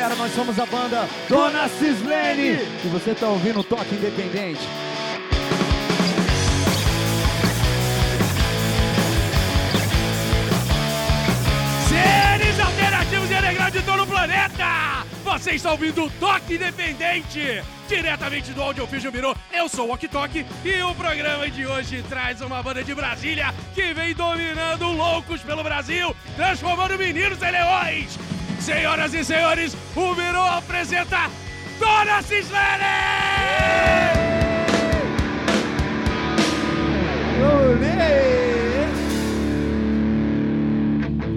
galera, nós somos a banda Dona Cislene e você tá ouvindo o Toque Independente. Seres alternativos e underground de todo o planeta! Você está ouvindo o Toque Independente, diretamente do Audio Fusion Mirou. Eu sou o Ok e o programa de hoje traz uma banda de Brasília que vem dominando loucos pelo Brasil, transformando meninos em leões. Senhoras e senhores, o Mirou apresenta Dona Cislene!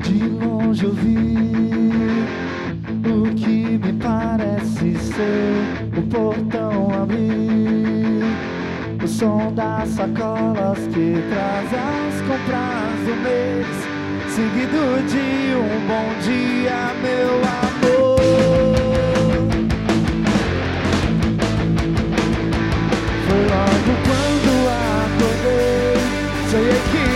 De longe eu vi o que me parece ser o portão abrir. O som das sacolas que traz as compras do mês, seguido de um bom dia, meu amor. Foi logo quando acordei Sonhei que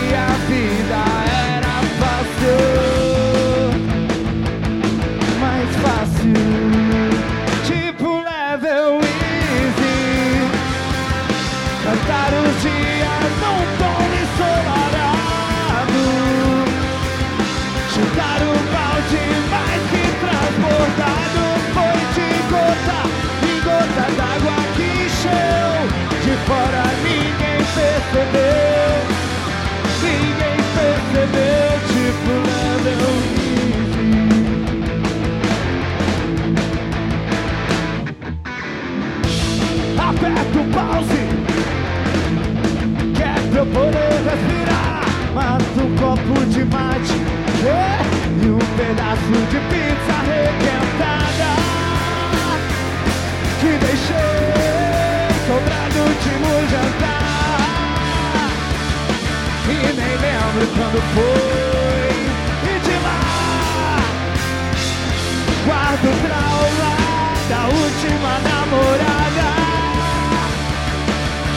Aperta o pause. Que é pra eu poder respirar. Mas um copo de mate E um pedaço de pizza arrebentada Que deixei sobrar no último jantar. E nem lembro quando foi Guardo o trauma da última namorada.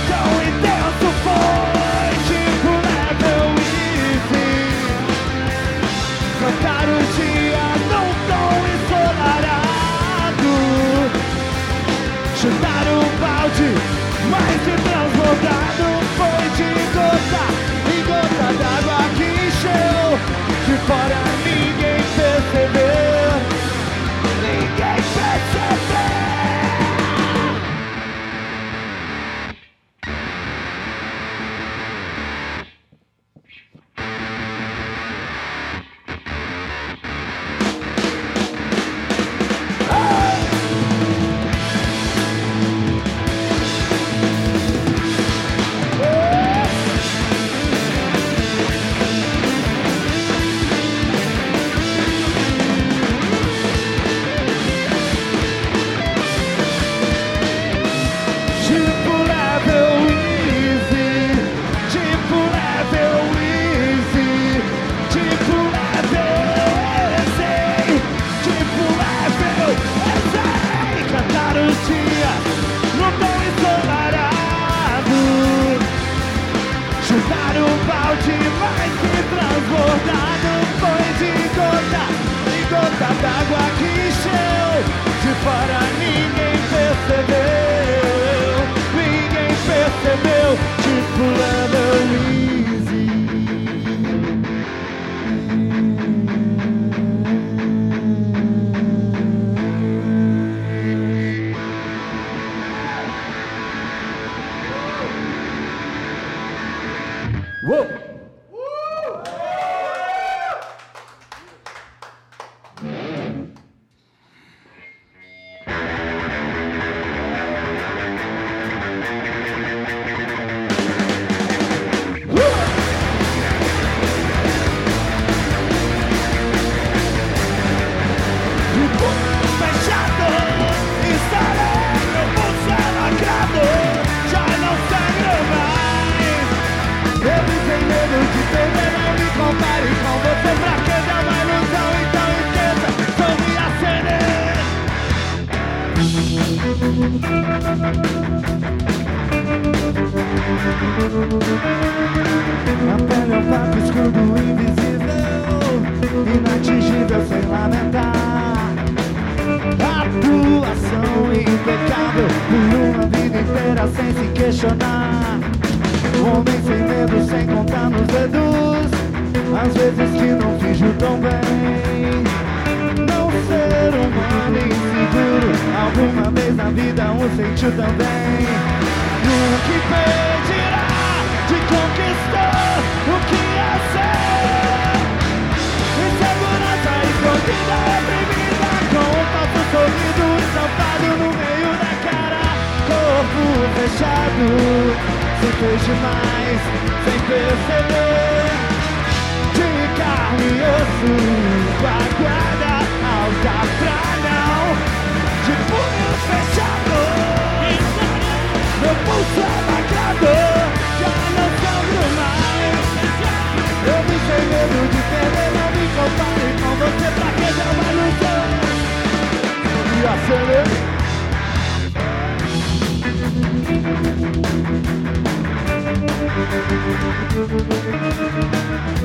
Tão intenso foi Tipo level easy Cantar os dias num tom ensolarado. Chutar um balde mais de transbordado Foi de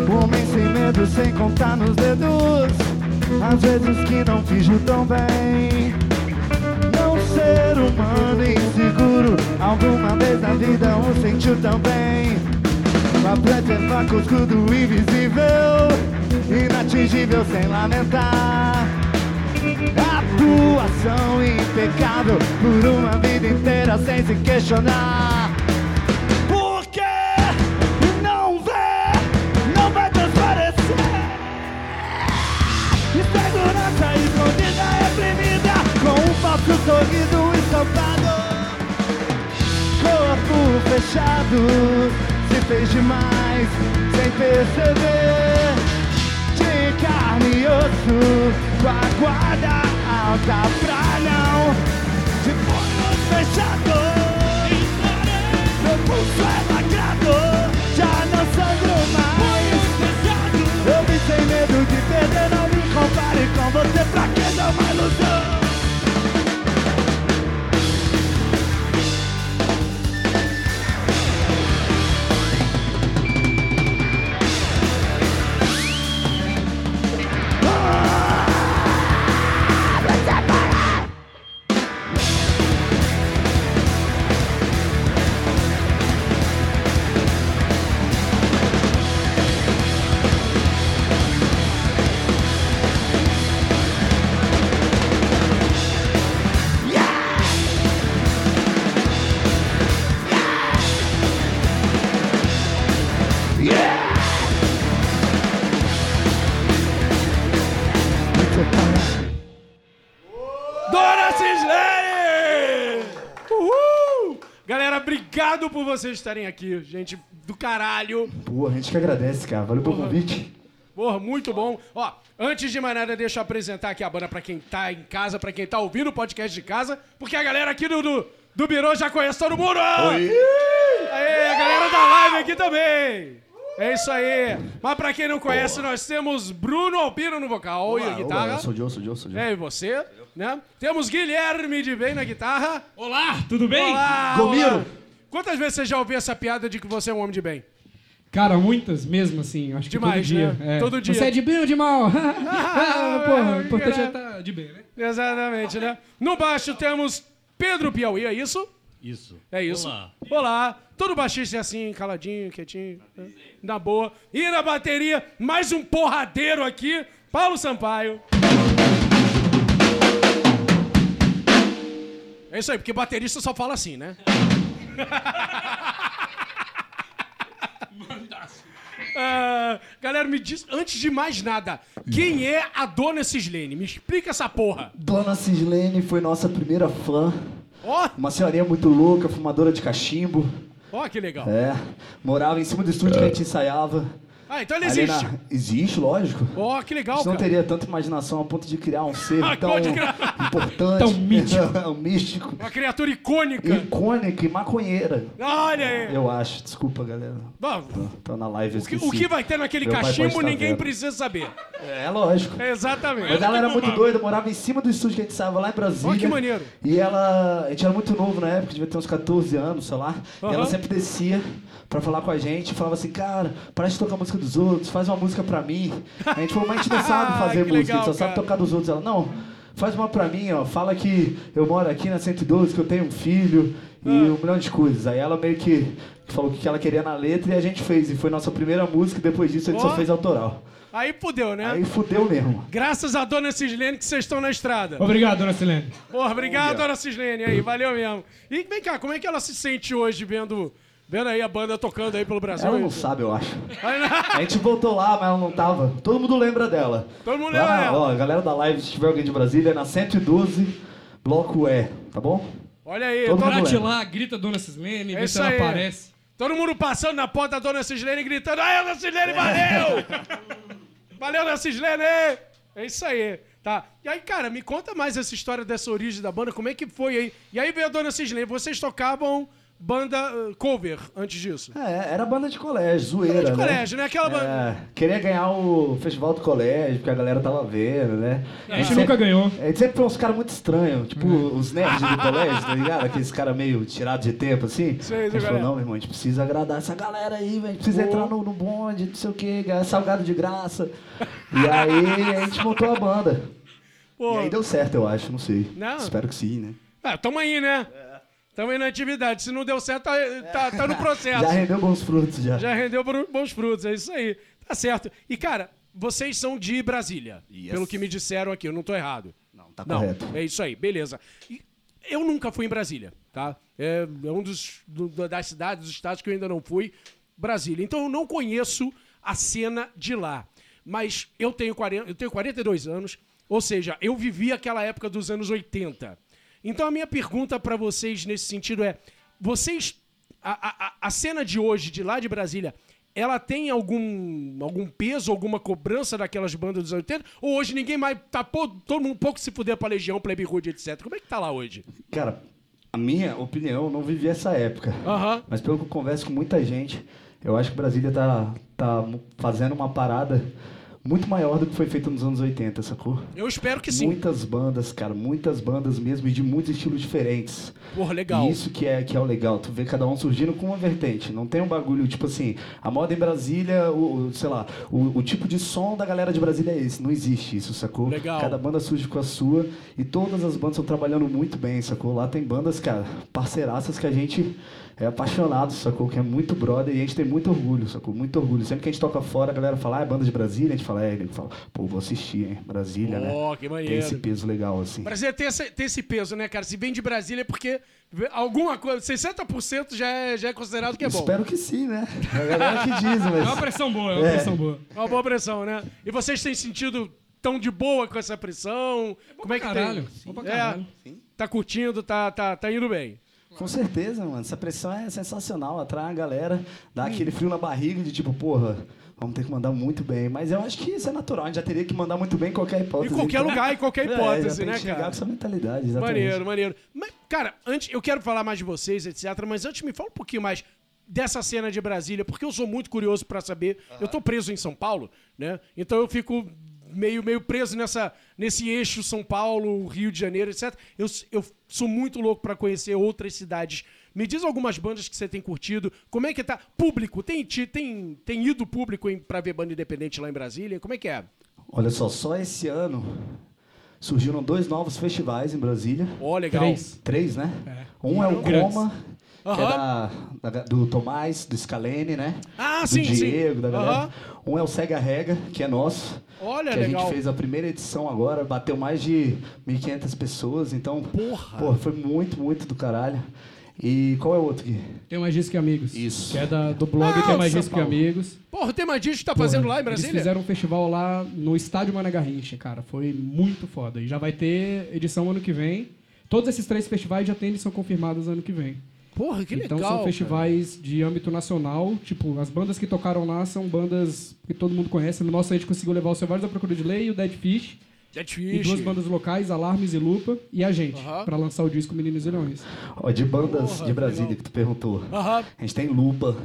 Homem sem medo, sem contar nos dedos. Às vezes que não finjo tão bem. Não ser humano inseguro. Alguma vez na vida um sentiu também Pra preservar com o invisível. Inatingível sem lamentar. Atuação impecável. Por uma vida inteira sem se questionar fechado Se fez demais Sem perceber. De carne e osso Com a guarda alta pra não. De punhos fechados Meu pulso é lacrado Já não sangro mais. Eu vim sem medo de perder Não me compare com você Pra que dar uma ilusão obrigado por vocês estarem aqui. Gente do caralho. Pô, a gente que agradece, cara. Valeu pelo convite. Porra, muito bom. Ó, antes de mais nada, deixa eu apresentar aqui a banda pra quem tá em casa, pra quem tá ouvindo o podcast de casa, porque a galera aqui do, do, do Birô já conhece todo mundo. Oi! Aê, a galera da live aqui também. É isso aí. Mas pra quem não conhece, nós temos Bruno Alpino no vocal e a guitarra. Eu sou o Joe, sou o Joe, sou o Joe. É, e você, né? Temos Guilherme de Bem na guitarra. Olá, tudo bem? Olá, Gomiro. Quantas vezes você já ouviu essa piada de que você é um homem de bem? Cara, muitas mesmo, assim. Acho que Demais, todo dia. né? É. Todo dia. Você é de bem ou de mal? ah, porra, é, o importante é estar de bem, né? Exatamente, né? No baixo temos Pedro Piauí, é isso? Isso. É isso. Olá. Olá. Todo baixista é assim, caladinho, quietinho, né? na boa. E na bateria, mais um porradeiro aqui, Paulo Sampaio. É isso aí, porque baterista só fala assim, né? Ah, galera, me diz, antes de mais nada, quem é a dona Cislene? Me explica essa porra. Dona Cislene foi nossa primeira fã. Ó, Uma senhorinha muito louca, fumadora de cachimbo. ó que legal. É. Morava em cima do estúdio que a gente ensaiava. Ah, então ele existe. na- Existe, lógico. Ó, que A legal, gente não cara. teria tanta imaginação a ponto de criar um ser Ah, tão importante. Tão mítico. místico. Uma criatura icônica. Icônica e maconheira. Olha aí. Eu acho. Desculpa, galera. Bom, Tô, tô na live, o, que, o que vai ter naquele Meu cachimbo ninguém vendo. precisa saber. É, lógico. Exatamente. Mas ela era muito doida, morava em cima do estúdio que a gente ensaiava lá em Brasília. Ó, que maneiro. E ela, a gente era muito novo na época, devia ter uns 14 anos, sei lá. E ela sempre descia pra falar com a gente, falava assim, cara, para de tocar a música dos outros, faz uma música pra mim. A gente falou, mas a gente não sabe fazer música, legal, a gente só sabe cara. tocar dos outros. Ela, não, faz uma pra mim, ó, fala que eu moro aqui na 112, que eu tenho um filho e um milhão de coisas. Aí ela meio que falou o que ela queria na letra e a gente fez. E foi nossa primeira música, e depois disso a gente Ó. só fez autoral. Aí fudeu, né? Aí fudeu mesmo. Graças a dona Cislene que vocês estão na estrada. Obrigado, dona Silene. Porra, obrigado, dona Cislene aí, valeu mesmo. E vem cá, como é que ela se sente hoje vendo, vendo aí a banda tocando aí pelo Brasil? Ela não sabe, eu acho. A gente voltou lá, mas ela não tava. Todo mundo lembra dela. Todo mundo Lá, lembra dela. Ó, a galera da live, se tiver alguém de Brasília, é na 112, bloco E, tá bom? Olha aí, Todo mundo lá, grita Dona Cislene, É vê isso se ela aí. aparece. todo mundo passando na porta da dona Cislene gritando: Aí, dona Cislene, valeu! valeu, dona Cislene! É isso aí, tá? E aí, cara, me conta mais essa história dessa origem da banda, como é que foi aí? E aí veio a dona Cislene, vocês tocavam banda uh, cover antes disso? É, era banda de colégio, zoeira, Banda de né? colégio, né? Aquela banda. É, queria ganhar o festival do colégio, porque a galera tava vendo, né? A gente sempre- nunca ganhou. A gente sempre foi uns caras muito estranhos, tipo os nerds do colégio, tá ligado? Aqueles caras meio tirados de tempo, assim. Sei, a gente falou, não, meu irmão, a gente precisa agradar essa galera aí, velho. A gente precisa Pô. entrar no, no bonde, não sei o quê, ganhar salgado de graça. E aí a gente montou a banda. Pô, E aí deu certo, eu acho, não sei. Não. Espero que sim, né? ah, tamo aí, né? Tamo aí na atividade. Se não deu certo, tá, tá, tá no processo. Já rendeu bons frutos, já. Já rendeu bons frutos, é isso aí. Tá certo. E, cara, vocês são de Brasília, Yes. pelo que me disseram aqui, eu não tô errado. Não, tá Não, correto. é isso aí, beleza. E eu nunca fui em Brasília, tá? É, é um dos do- do- das cidades, dos estados que eu ainda não fui, Brasília. Então eu não conheço a cena de lá. Mas eu tenho, 40, eu tenho 42 anos, ou seja, eu vivi aquela época dos anos 80. Então a minha pergunta pra vocês nesse sentido é: vocês. A, a, a- cena de hoje, de lá de Brasília, ela tem algum, algum peso, alguma cobrança daquelas bandas dos anos 80? Ou hoje ninguém mais. Tá pô- todo mundo um pouco se fuder pra Legião, Plebe Hood, etc. Como é que tá lá hoje? Cara, a minha opinião, eu não vivi essa época. Aham. Mas pelo que eu converso com muita gente, eu acho que Brasília tá, tá fazendo uma parada muito maior do que foi feito nos anos 80, sacou? Eu espero que sim. Muitas bandas, cara, muitas bandas mesmo e de muitos estilos diferentes. Porra, legal. E isso que é, que é o legal, tu vê cada um surgindo com uma vertente. Não tem um bagulho, tipo assim, a moda em Brasília, o, o- sei lá, o, o tipo de som da galera de Brasília é esse. Não existe isso, sacou? Legal. Cada banda surge com a sua e todas as bandas estão trabalhando muito bem, sacou? Lá tem bandas, cara, parceiraças que a gente é apaixonado, sacou? Que é muito brother e a gente tem muito orgulho, sacou? Muito orgulho. Sempre que a gente toca fora, a galera fala, ah, é banda de Brasília, a gente fala, é, ele fala, pô, vou assistir, hein? Brasília, né? Ó, que maneiro. Tem esse peso legal, assim. Brasília tem esse, tem esse peso, né, cara? Se vem de Brasília é porque alguma coisa, 60% já é, já é considerado que é bom. Espero que sim, né? A galera que diz, É uma mas. pressão boa, é uma É. pressão boa. Uma boa pressão, né? E vocês têm sentido tão de boa com essa pressão? Como é que caralho, tem? bom pra É, caralho. tá curtindo, tá, tá, tá indo bem. Com certeza, mano. Essa pressão é sensacional. Atrai a galera, Hum. dá aquele frio na barriga de tipo, porra, vamos ter que mandar muito bem. Mas eu acho que isso é natural. A gente já teria que mandar muito bem em qualquer Em hipótese. qualquer então- lugar, em qualquer É, hipótese, tem né, que chegar cara? com essa mentalidade, exatamente. Maneiro, maneiro. Mas, cara, antes, eu quero falar mais de vocês, etc. Mas antes, me fala um pouquinho mais dessa cena de Brasília, porque eu sou muito curioso pra saber. Eu tô preso em São Paulo, né? Então eu fico meio, meio preso nessa, nesse eixo São Paulo, Rio de Janeiro, etc. Eu, eu sou muito louco pra conhecer outras cidades. Me diz algumas bandas que você tem curtido. Como é que tá? Público, tem, tem, tem ido público pra ver banda independente lá em Brasília? Como é que é? Olha só, só esse ano surgiram dois novos festivais em Brasília. Ó, legal. Três. Três, né? Um é o Grandes. Que é da, da- do Tomás, do Scalene, né? Ah, do sim, sim. Diego, da galera. Um é o Sega Rega, que é nosso. Olha, que a legal. gente fez a primeira edição agora, bateu mais de 1.500 pessoas, então... Porra! Porra, foi muito, muito do caralho. E qual é o outro aqui? Tem mais disco que amigos. Isso. Que é da, do blog Ah, Tem mais disco que amigos. Porra, tem mais disco que tá fazendo Porra, lá em Brasília? Eles fizeram um festival lá no estádio Mané Garrincha, cara. Foi muito foda. E já vai ter edição ano que vem. Todos esses três festivais já têm edição confirmadas ano que vem. Porra, que então legal. são festivais de âmbito nacional. Tipo, as bandas que tocaram lá são bandas que todo mundo conhece. No nosso a gente conseguiu levar o Selvagens da Procura de Lei, o Dead Fish, Dead e Fish. duas bandas locais, Alarmes e Lupa, e a gente, Aham. pra lançar o disco Meninos e Leões. Ó, de bandas Porra, de Brasília legal. que tu perguntou. A gente tem Lupa,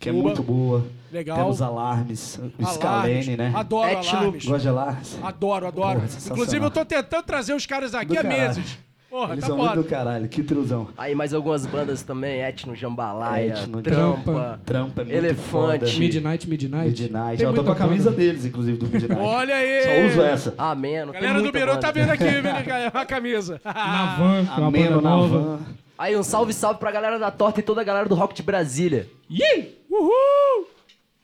que é muito boa. Legal. Temos Alarmes, o. Scalene, né? Adoro Etno. alarmes. Gosta de Alarmes? Adoro, adoro. Porra. Inclusive, eu tô tentando trazer os caras aqui Do há caralho. meses. Porra, Eles tá são foda. muito do caralho, que truzão. Aí mais algumas bandas também, Etno, Jambalaya, Etno, Trampa, Trampa é muito Elefante. foda. Midnight, Midnight. Midnight. Tem Eu tô com a camisa banda. deles, inclusive, do Midnight. Olha aí. Só uso essa. Ameno. Galera do Biro tá vendo aqui, vendo a camisa. Na van, é uma Ameno na nova. van. Aí, um salve, salve pra galera da torta e toda a galera do rock de Brasília. Ih! Uhul!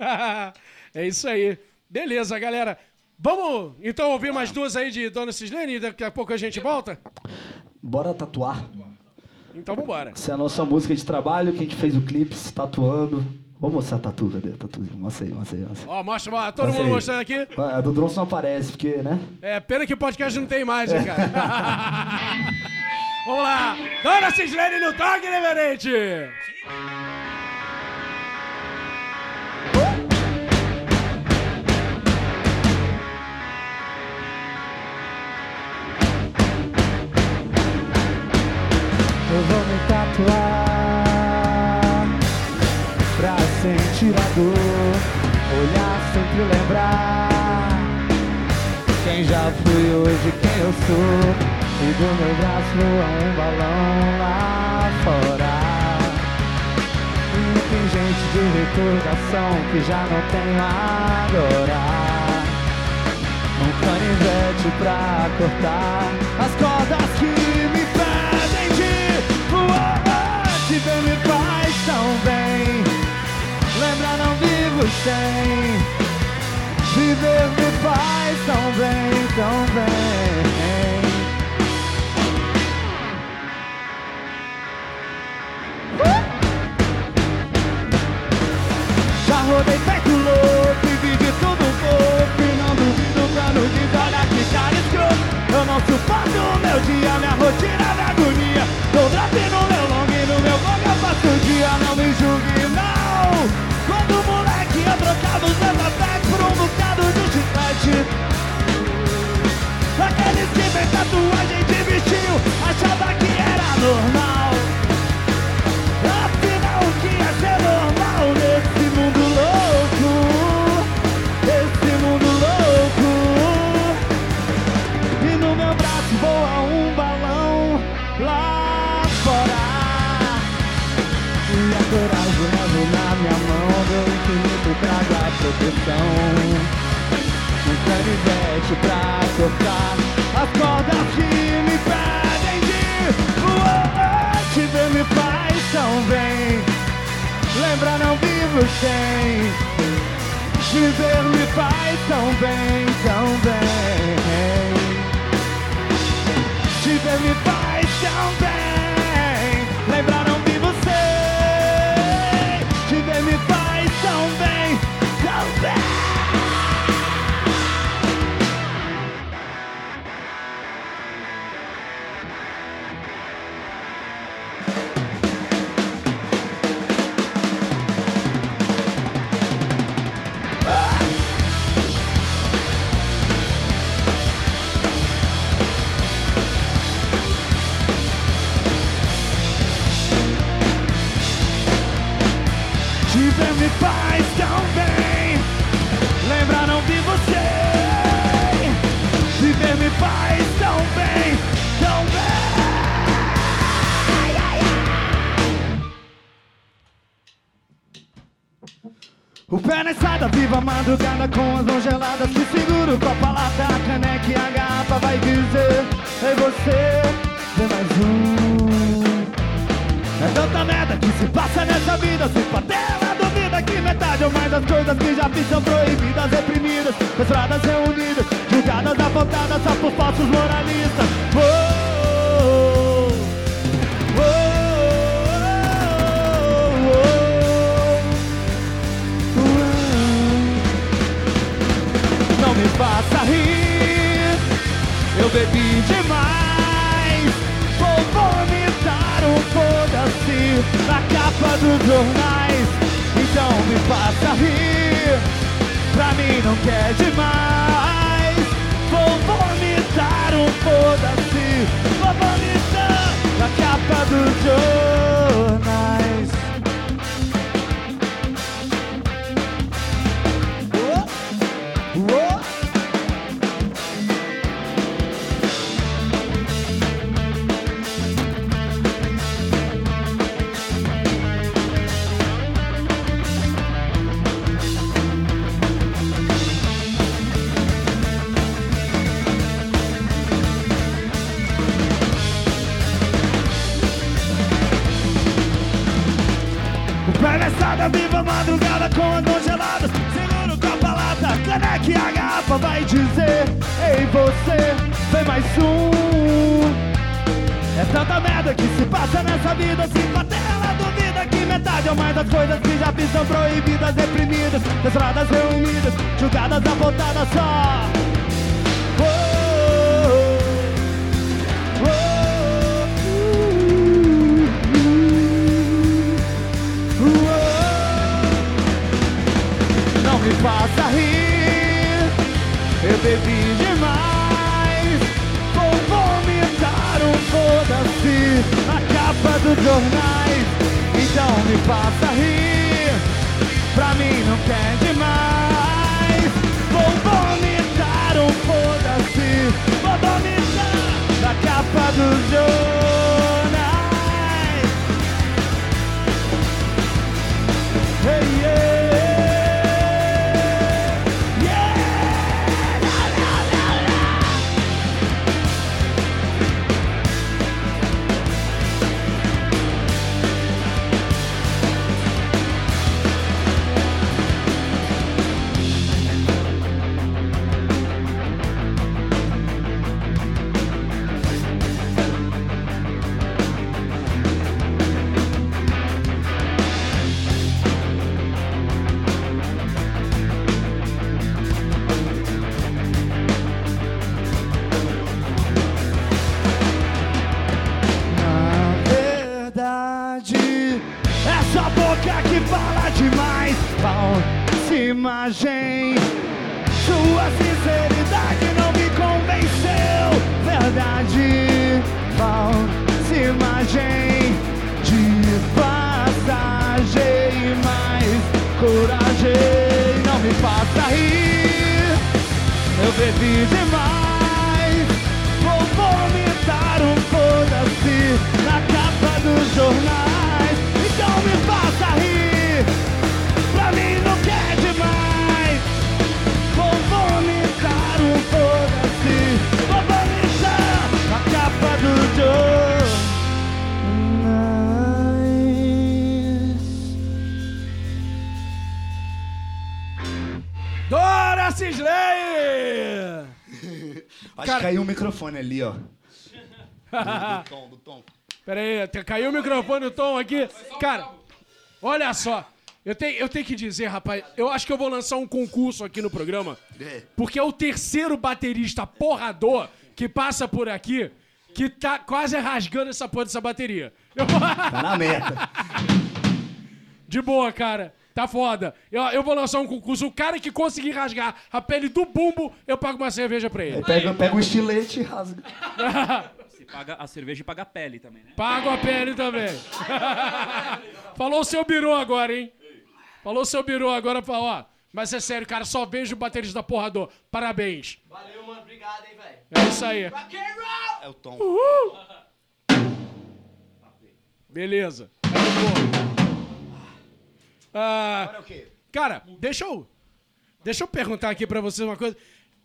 é isso aí. Beleza, galera. Vamos então ouvir mais duas aí de Dona Cislene e daqui a pouco a gente volta? Bora tatuar. Então vambora. Essa é a nossa música de trabalho, que a gente fez o clipe se tatuando. Vamos mostrar a tatu, cadê? Tatuzinho, mostra aí, mostra aí. Mostra aí. Ó, mostra, ó, todo Mostra mundo aí. mostrando aqui. A do Drones não aparece, porque, né? É, pena que o podcast não tem imagem, cara. Vamos lá. Dona Cislene no toque, reverente. Eu vou me tatuar pra sentir a dor, olhar sempre lembrar quem já fui hoje, quem eu sou. E do meu braço voa um balão lá fora. E tem gente de recordação que já não tem agora. Um canivete pra cortar as cordas que ver me faz tão bem. Lembra, não vivo sem. Viver me faz tão bem, tão bem. Já rodei feito louco e vi de tudo pouco E não duvido quando diz, olha que cara escroto Eu não suporto o meu dia, minha rotina, minha agonia Dou drop dia Não me julgue, não. Quando moleque eu trocava os meus ataques por um bocado de chiclete. Aqueles que vem tatuagem de bichinho Achava que era normal canivete pra cortar as cordas que me pedem de voar. Te ver me faz tão bem. Lembra, não vivo sem. Viver me faz tão bem, tão bem. Te ver me faz madrugada com as mãos geladas Que seguro com a palavra, a caneca e a garrafa Vai dizer, ei você, vem mais um. É tanta merda que se passa nessa vida Se patela duvida que metade ou mais das coisas que já fiz são proibidas Reprimidas, estradas reunidas Julgadas, apontadas só por falsos moralistas. Oh, bebi demais. Vou vomitar um foda-se Na capa dos jornais. Então me faça rir. Pra mim não quer demais. Vou vomitar um foda-se. Vou vomitar na capa dos jornais Viva a madrugada com as mãos Seguro com a palavra, caneca e a garrafa Vai dizer, ei você, vem mais um. É tanta merda que se passa nessa vida Se bater ela duvida que metade ou mais das coisas que já fiz são proibidas Reprimidas, censuradas, reunidas Julgadas, apontadas só bebi demais. Vou vomitar um foda-se Na capa dos jornais. Então me faça rir. Pra mim não quer demais. Vou vomitar um foda-se. Vou vomitar Na capa dos jornais imagem. Sua sinceridade não me convenceu. Verdade, falsa imagem de passagem, mais coragem. Não me faça rir. Eu bebi demais. Cisley! Acho Cara- que caiu o microfone ali, ó. Do, do tom, do tom. Pera aí, te- caiu o microfone do Tom aqui. Cara, olha só. Eu tenho, eu tenho que dizer, rapaz, eu acho que eu vou lançar um concurso aqui no programa. É. Porque é o terceiro baterista porrador que passa por aqui que tá quase rasgando essa porra dessa bateria. Eu- Tá na meta. De boa, cara. Tá foda. Eu, eu vou lançar um concurso. O cara que conseguir rasgar a pele do bumbo, eu pago uma cerveja pra ele. Aí pega, pega um estilete e rasga. Você paga a cerveja e paga a pele também, né? Pago a pele também. Falou o seu birô agora, hein? Falou o seu birô agora, falou, ó. Mas é sério, cara, só vejo o baterista porrador. Parabéns. Valeu, mano. Obrigado, hein, velho. É isso aí. É o tom. Beleza. Tá de boa. Ah, Agora é o quê? cara, deixa eu, deixa eu perguntar aqui pra vocês uma coisa.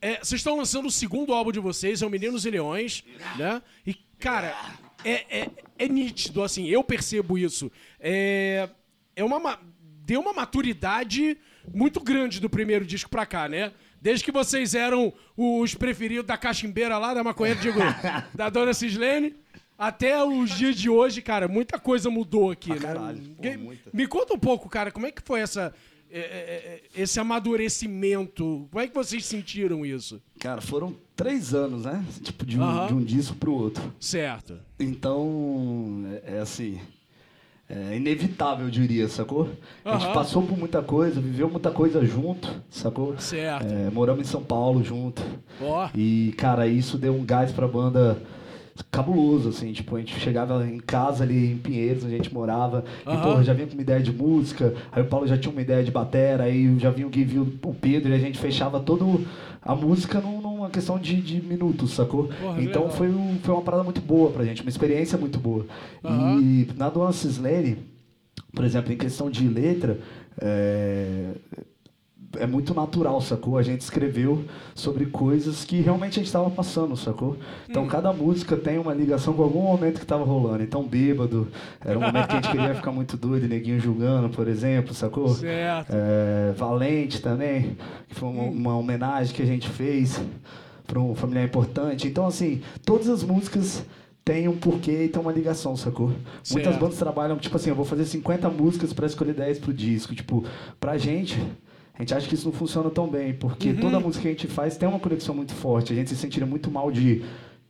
É, vocês estão lançando o segundo álbum de vocês, é o Meninos e Leões, né? E, cara, é, é, é nítido, assim, eu percebo isso. É, é uma, ma- deu uma maturidade muito grande do primeiro disco pra cá, né? Desde que vocês eram os preferidos da cachimbeira lá, da maconheira, digo, da dona Cislene, até os dias de hoje, cara, muita coisa mudou aqui, né? caralho, pô. Me conta um pouco, cara, como é que foi essa, é, é, é, esse amadurecimento? Como é que vocês sentiram isso? Cara, foram três anos, né? Tipo, de um, Aham. de um disco pro outro. Certo. Então, é, é assim. É inevitável, eu diria, sacou? A Aham. gente passou por muita coisa, viveu muita coisa junto, sacou? Certo. É, moramos em São Paulo junto. Ó. E, cara, isso deu um gás pra banda cabuloso, assim. Tipo, a gente chegava em casa ali em Pinheiros, onde a gente morava. E, porra, já vinha com uma ideia de música. Aí o Paulo já tinha uma ideia de batera. Aí já vinha o Gui, viu o Pedro. E a gente fechava todo a música num- numa questão de, de minutos, sacou? Porra, então legal. foi, um- foi uma parada muito boa pra gente. Uma experiência muito boa. E na Dona Cislene, por exemplo, em questão de letra... é, é muito natural, sacou? A gente escreveu sobre coisas que realmente a gente estava passando, sacou? Então Hum. cada música tem uma ligação com algum momento que estava rolando. Então bêbado, era um momento que a gente queria ficar muito doido, neguinho julgando, por exemplo, sacou? Certo. É, Valente também, que foi uma, uma homenagem que a gente fez para um familiar importante. Então, assim, todas as músicas têm um porquê e tem uma ligação, sacou? Muitas Certo. bandas trabalham, tipo assim, eu vou fazer 50 músicas para escolher 10 pro disco. Tipo, pra gente, a gente acha que isso não funciona tão bem, porque Uhum. toda música que a gente faz tem uma conexão muito forte. A gente se sentiria muito mal de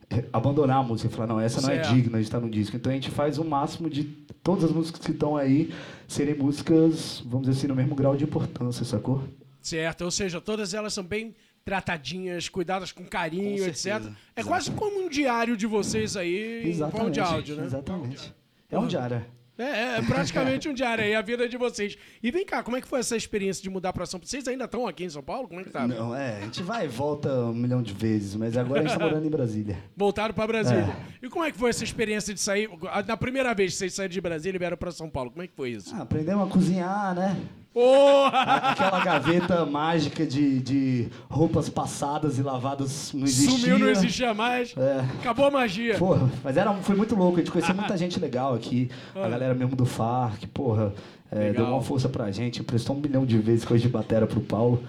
eh, abandonar a música e falar, não, essa não Certo. é digna de estar no disco. Então a gente faz o máximo de todas as músicas que estão aí serem músicas, vamos dizer assim, no mesmo grau de importância, sacou? Certo, ou seja, todas elas são bem tratadinhas, cuidadas com carinho, Com etc. É quase como um diário de vocês aí em forma Exatamente. de áudio, né? Exatamente. É um diário. É, é praticamente um diário aí, a vida de vocês. E vem cá, como é que foi essa experiência de mudar pra São Paulo? Vocês ainda estão aqui em São Paulo? Como é que tá? Não, é, a gente vai e volta um milhão de vezes, mas agora a gente tá morando em Brasília. Voltaram pra Brasília. E como é que foi essa experiência de sair? Na primeira vez que vocês saíram de Brasília e vieram pra São Paulo, como é que foi isso? Ah, aprendemos a cozinhar, né? Porra! Aquela gaveta mágica de, de roupas passadas e lavadas não existia. Sumiu, não existia mais. É. Acabou a magia. Porra, mas era, foi muito louco. A gente conheceu muita gente legal aqui. A galera mesmo do FARC, porra, é, deu uma força pra gente. Emprestou um milhão de vezes coisa de batera pro Paulo.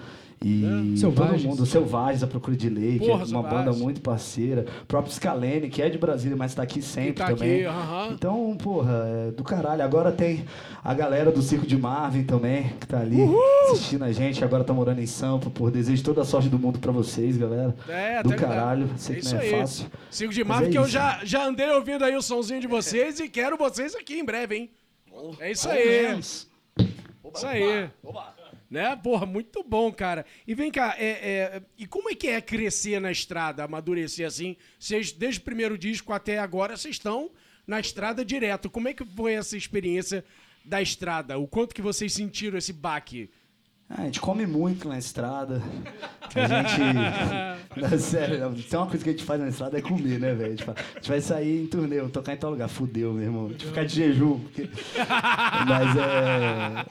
E todo Selvagens. mundo, Selvagens, a Procura de Lei, que Porra, é uma Selvagens. banda muito parceira. O próprio Scalene, que é de Brasília, mas tá aqui sempre tá aqui, também. aham. Então, porra, é do caralho. Agora tem a galera do Circo de Marvin também, que tá ali assistindo a gente. Agora tá morando em Sampa. Por desejo toda a sorte do mundo pra vocês, galera. É, do tá caralho. Sei É que isso não é aí. fácil. Sigo de Mas Marvel, é que eu já, já andei ouvindo aí o sonzinho de vocês e quero vocês aqui em breve, hein? É isso aí. Isso aí. Né? Porra, muito bom, cara. E vem cá, é, é, e como é que é crescer na estrada, amadurecer assim? Vocês, desde o primeiro disco até agora, vocês estão na estrada direto. Como é que foi essa experiência da estrada? O quanto que vocês sentiram esse baque? Ah, a gente come muito na estrada. A gente. Não, sério, tem uma coisa que a gente faz na estrada é comer, né, velho? A gente vai sair em turnê, tocar em tal lugar. Fudeu, meu irmão. A gente ficar de jejum. porque- Mas é.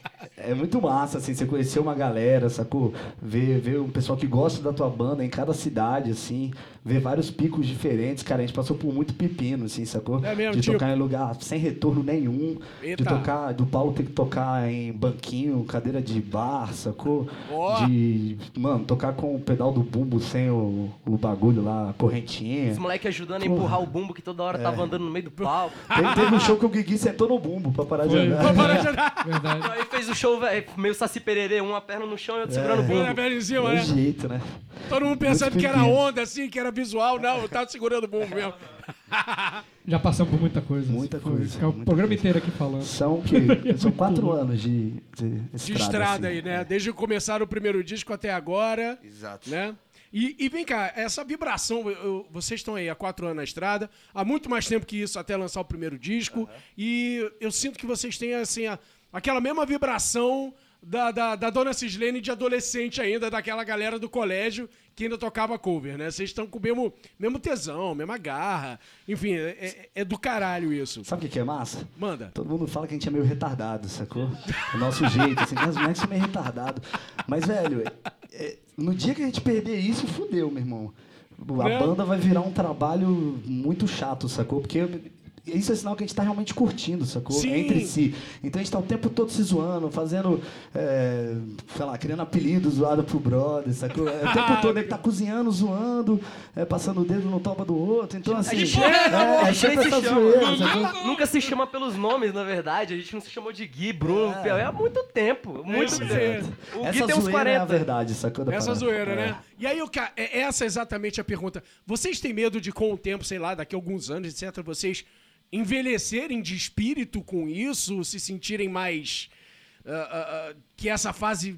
É muito massa, assim, você conhecer uma galera, sacou? Ver, ver um pessoal que gosta da tua banda em cada cidade, assim. Ver vários picos diferentes. Cara, a gente passou por muito pepino, assim, sacou? É mesmo, de tipo- tocar em lugar sem retorno nenhum. Eita. De tocar, do Paulo ter que tocar em banquinho, cadeira de bar, sacou? De, mano, tocar com o pedal do bumbo sem o, o bagulho lá, a correntinha. Esse moleque ajudando a empurrar o bumbo que toda hora tava andando no meio do palco. Teve, teve um show que o Guigui sentou no bumbo pra parar de andar. Vou parar de andar. Verdade. Aí fez o show, velho, meio saci pererê, uma perna no chão e outra segurando o bumbo. É né? jeito, né? Todo mundo pensando Muito que era onda, assim, que era visual. Não, eu tava segurando o bumbo mesmo. Já passamos por muita coisa. Muita Foi, coisa, Ficar o muita programa coisa. inteiro aqui falando. São que são quatro anos de, de De estrada. estrada assim. aí, né? Desde que começaram o primeiro disco até agora. Exato. Né? E, e vem cá, essa vibração, eu- vocês estão aí há quatro anos na estrada, há muito mais tempo que isso até lançar o primeiro disco, e eu sinto que vocês têm, assim, a- aquela mesma vibração da, da, da Dona Cislene de adolescente ainda, daquela galera do colégio que ainda tocava cover, né? Vocês estão com o mesmo, mesmo tesão, mesma garra, enfim, é, é- é do caralho isso. Sabe o que que é massa? Manda. Todo mundo fala que a gente é meio retardado, sacou? O nosso jeito, assim, mas os moleques são meio retardados. Mas, velho, é- no dia que a gente perder isso, fudeu, meu irmão. A Né? banda vai virar um trabalho muito chato, sacou? Porque isso é sinal que a gente tá realmente curtindo, sacou? Sim. Entre si. Então a gente tá o tempo todo se zoando, fazendo, é, sei lá, criando apelidos zoado pro brother, sacou? É, o tempo todo ele tá cozinhando, zoando, é, passando o dedo no toba do outro. Então, assim. gente- é, a é gente sempre se zoeira, sacou? Nunca, nunca se chama pelos nomes, na verdade. A gente não se chamou de Gui, Bruno, é, há muito tempo. Muito isso tempo. O Gui Essa tem uns zoeira 40. é a verdade, sacou? da Essa parada? zoeira, É. né? E aí, o ca- é- essa é exatamente a pergunta. Vocês têm medo de, com o tempo, sei lá, daqui a alguns anos, etc., vocês envelhecerem de espírito com isso, se sentirem mais. ah, ah, que essa fase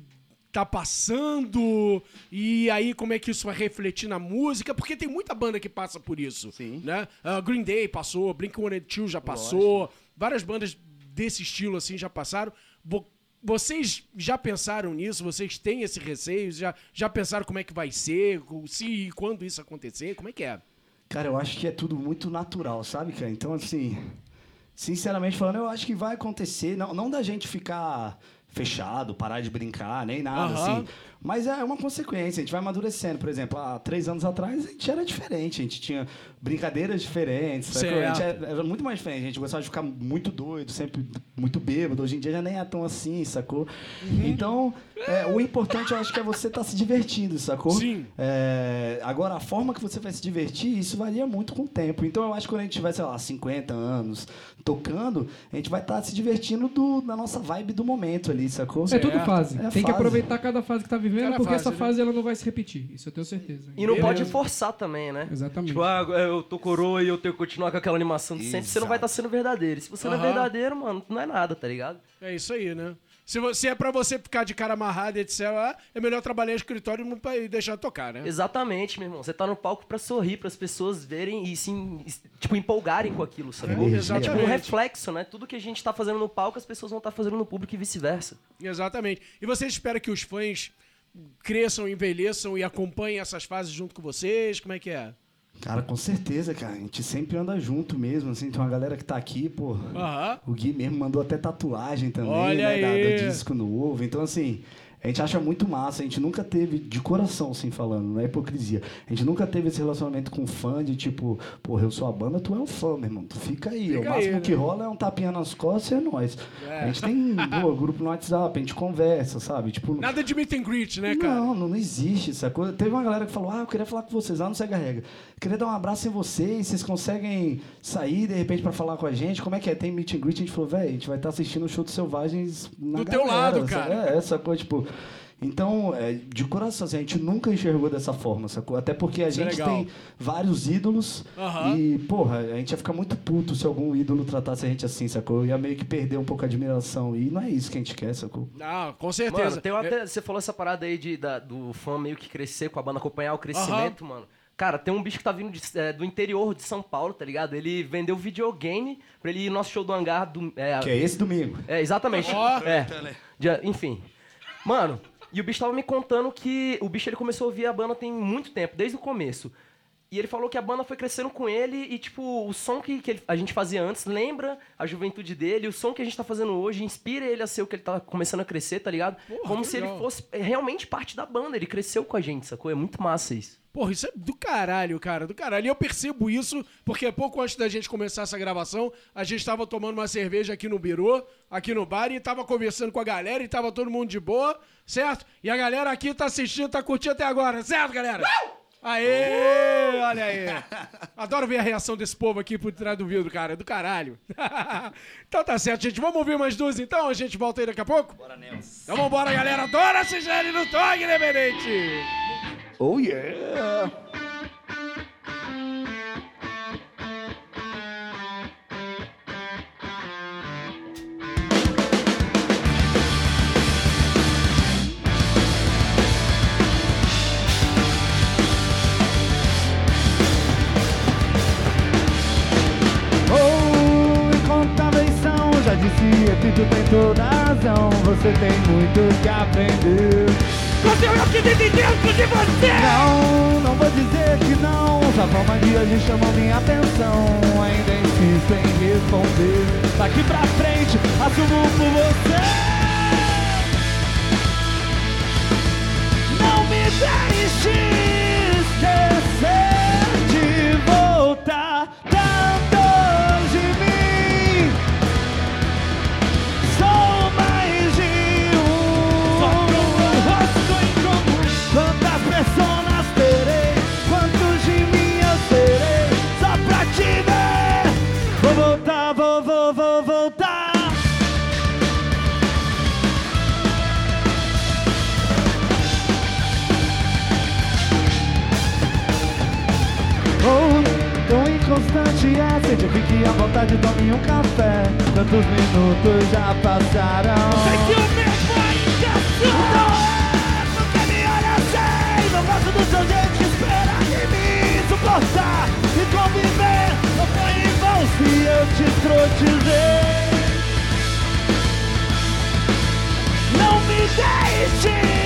tá passando, e aí como é que isso vai refletir na música? Porque tem muita banda que passa por isso. Sim. Né? Ah, Green Day passou, Blink-182 já passou, várias bandas desse estilo assim já passaram. Vo- Vocês já pensaram nisso? Vocês têm esse receio? Já, já pensaram como é que vai ser? Se e quando isso acontecer? Como é que é? Cara, eu acho que é tudo muito natural, sabe, cara? Então, assim, sinceramente falando, eu acho que vai acontecer. Não, não da gente ficar fechado, parar de brincar, nem nada, Aham. assim. Mas é uma consequência, a gente vai amadurecendo. Por exemplo, há três anos atrás a gente era diferente, a gente tinha brincadeiras diferentes, a gente Certo. era, muito mais diferente, a gente gostava de ficar muito doido, sempre muito bêbado. Hoje em dia já nem é tão assim, sacou? Uhum. Então, é, o importante eu acho que é você estar se divertindo, sacou? Sim. É, agora, a forma que você vai se divertir, isso varia muito com o tempo. Então, eu acho que quando a gente tiver, sei lá, 50 anos tocando, a gente vai estar se divertindo do, na nossa vibe do momento ali, sacou? É tudo fase. É Tem que fase. aproveitar cada fase que tá vivendo, Cada porque fase, essa né? fase ela não vai se repetir. Isso eu tenho certeza. E não pode forçar também, né? Exatamente. Tipo, ah, eu tô coroa e eu tenho que continuar com aquela animação de sempre, você não vai estar sendo verdadeiro. Se você não é Aham. verdadeiro, mano, não é nada, tá ligado? É isso aí, né? Se, você, é pra você ficar de cara amarrada, etc., é melhor trabalhar em escritório e e deixar tocar, né? Exatamente, meu irmão. Você tá no palco pra sorrir, para as pessoas verem e se, tipo, empolgarem com aquilo, sabe? É, É, exatamente. tipo um reflexo, né? Tudo que a gente tá fazendo no palco, as pessoas vão estar fazendo no público e vice-versa. Exatamente. E você espera que os fãs cresçam, envelheçam e acompanhem essas fases junto com vocês? Como é que é? Cara, com certeza, cara. A gente sempre anda junto mesmo, assim. Tem uma galera que tá aqui, pô. Aham. O Gui mesmo mandou até tatuagem também, Olha né? da- aí. do disco novo. Então, assim, a gente acha muito massa. A gente nunca teve, de coração, assim, falando, não é hipocrisia. A gente nunca teve esse relacionamento com fã de tipo, porra, eu sou a banda, tu é um fã, meu irmão. Tu fica aí. Fica o máximo aí, que né? rola é um tapinha nas costas e é nóis. É. A gente tem, pô, grupo no WhatsApp, a gente conversa, sabe? Tipo, Nada de meet and greet, né, cara? não, não, não existe, sacou? Teve uma galera que falou, ah, eu queria falar com vocês lá no Cega Regra. Queria dar um abraço em vocês, vocês conseguem sair, de repente, pra falar com a gente? Como é que é? Tem meet and greet? A gente falou, velho, a gente vai estar assistindo o show dos Selvagens na Do teu galera, lado, sabe? cara. É, sacou? Tipo... Então, é, de coração, assim, a gente nunca enxergou dessa forma, sacou? Até porque a Isso é gente legal. tem vários ídolos Aham. e, porra, a gente ia ficar muito puto se algum ídolo tratasse a gente assim, sacou? Ia meio que perder um pouco a admiração. E não é isso que a gente quer, sacou? Ah, com certeza. Mano, tem até, você falou essa parada aí de, da- do fã meio que crescer com a banda, acompanhar o crescimento, mano. Cara, tem um bicho que tá vindo de- é, do interior de São Paulo, tá ligado? Ele vendeu videogame pra ele ir no nosso show do hangar do. É, Que é esse domingo. É, exatamente. Ó. É. Já- enfim. Mano, e o bicho tava me contando que o bicho ele começou a ouvir a banda tem muito tempo, desde o começo. E ele falou que a banda foi crescendo com ele e, tipo, o som que, que ele- a gente fazia antes lembra a juventude dele, o som que a gente tá fazendo hoje inspira ele a ser o que ele tá começando a crescer, tá ligado? Porra, Como se ele legal. fosse é, realmente parte da banda, ele cresceu com a gente, sacou? É muito massa isso. Porra, isso é do caralho, cara, do caralho. E eu percebo isso porque pouco antes da gente começar essa gravação, a gente tava tomando uma cerveja aqui no Birô, aqui no bar, e tava conversando com a galera e tava todo mundo de boa, certo? E a galera aqui tá assistindo, tá curtindo até agora, certo, galera? Aê! Olha aí. Adoro ver a reação desse povo aqui por trás do vidro, cara. Do caralho. então tá certo, gente. Vamos ouvir mais duas então? A gente volta aí daqui a pouco? Bora, Nelson. Então vambora, galera. Adora Cisele no Toque, Independente. Oh yeah! Oh, disse, Tito tem toda razão. Você tem muito que aprender. Você é o que vive dentro de você! Não, não vou dizer que não. Sua forma de hoje chamou minha atenção. Ainda insisto em responder. Daqui pra frente, assumo por você. Fique à vontade, tome um café. Quantos minutos já passaram? Sei que o mesmo Então é, porque me olha assim Não gosto do seu jeito que espera de me suportar E conviver, não foi em vão se eu te trotizei. Não me deixe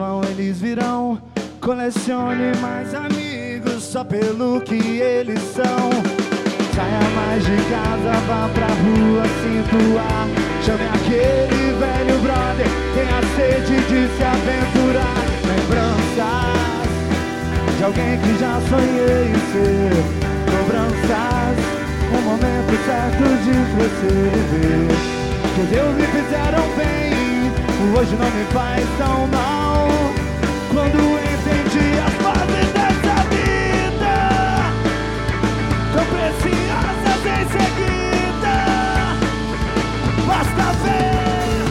vão, eles virão. Colecione mais amigos só pelo que eles são. Saia mais de casa, vá pra rua, sinto o ar. Chame aquele velho brother, tenha sede de se aventurar. Lembranças de alguém que já sonhei ser. Cobranças, o momento certo de crescer e ver. Que Deus me fizeram bem, o hoje não me faz tão mal. Quando entendi as fases dessa vida tão preciosas em seguida. Basta ver.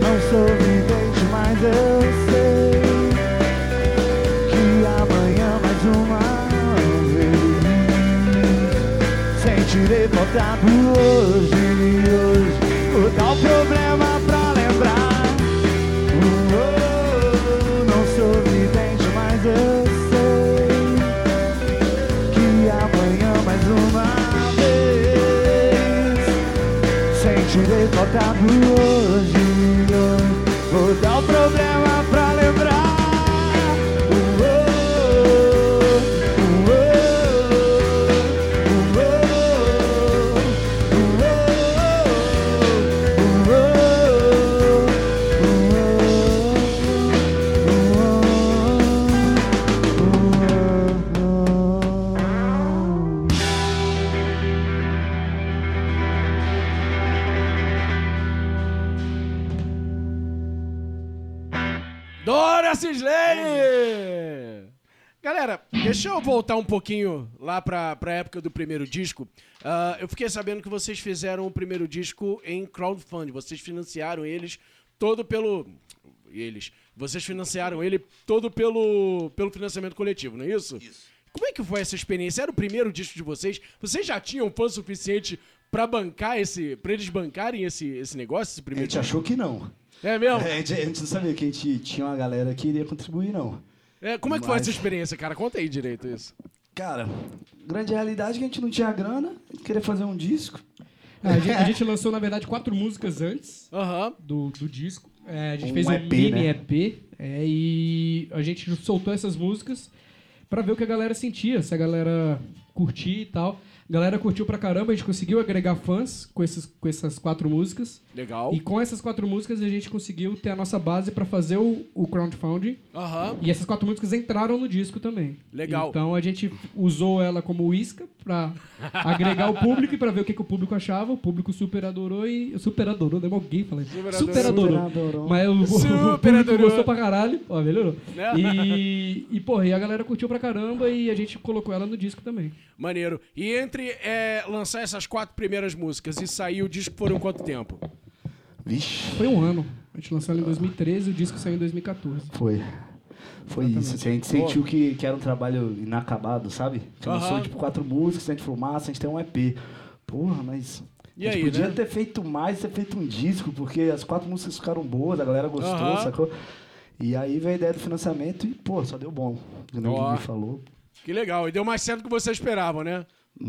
Não sou vidente, mas eu sei que amanhã mais uma vez sentirei falta do hoje, hoje. O tal problema falta do hoje. Vou dar o problema pra lembrar. Deixa eu voltar um pouquinho lá pra, pra época do primeiro disco. Ah, eu fiquei sabendo que vocês fizeram o primeiro disco em crowdfunding. Vocês financiaram eles todo pelo. Eles. Vocês financiaram ele todo pelo, pelo financiamento coletivo, não é isso? Isso. Como é que foi essa experiência? Era o primeiro disco de vocês? Vocês já tinham fã suficiente pra bancar esse. pra eles bancarem esse, esse negócio, esse A primeiro gente achou que não. É mesmo? É, a, gente, a gente não sabia que a gente tinha uma galera que iria contribuir, não. É, como é que foi Mas- essa experiência, cara? Conta aí direito isso. Cara, grande realidade é que a gente não tinha grana, queria fazer um disco. A gente, a gente lançou, na verdade, quatro músicas antes Aham. do, do disco. É, a gente Um fez um EP, mini né? EP é, e a gente soltou essas músicas pra ver o que a galera sentia, se a galera curtia e tal. A galera curtiu pra caramba, a gente conseguiu agregar fãs com, esses, com essas quatro músicas. Legal. E com essas quatro músicas a gente conseguiu ter a nossa base pra fazer o, o crowdfunding. Aham. E essas quatro músicas entraram no disco também. Legal. Então a gente usou ela como isca pra agregar o público e pra ver o que, que o público achava. O público super adorou e. Super adorou, deu alguém falando. Super Super, adorou. adorou. Super adorou. Mas o, o Super público adorou. gostou pra caralho. Ó, melhorou. Né? E, e, porra, e a galera curtiu pra caramba e a gente colocou ela no disco também. Maneiro. E entre é, lançar essas quatro primeiras músicas e sair o disco foram quanto tempo? Vixe, Foi um ano. A gente lançou ela em 2013 e o disco saiu em 2014. foi. Foi isso. a gente sentiu que, que era um trabalho inacabado, sabe? Que lançou, Aham. tipo, quatro músicas, a gente falou, massa, a gente tem um EP. Porra, mas... E a gente aí, podia né? ter feito mais, ter feito um disco, porque as quatro músicas ficaram boas, a galera gostou, sacou? E aí veio a ideia do financiamento e, pô, só deu bom. O me falou. Que legal. E deu mais certo do que você esperava, né?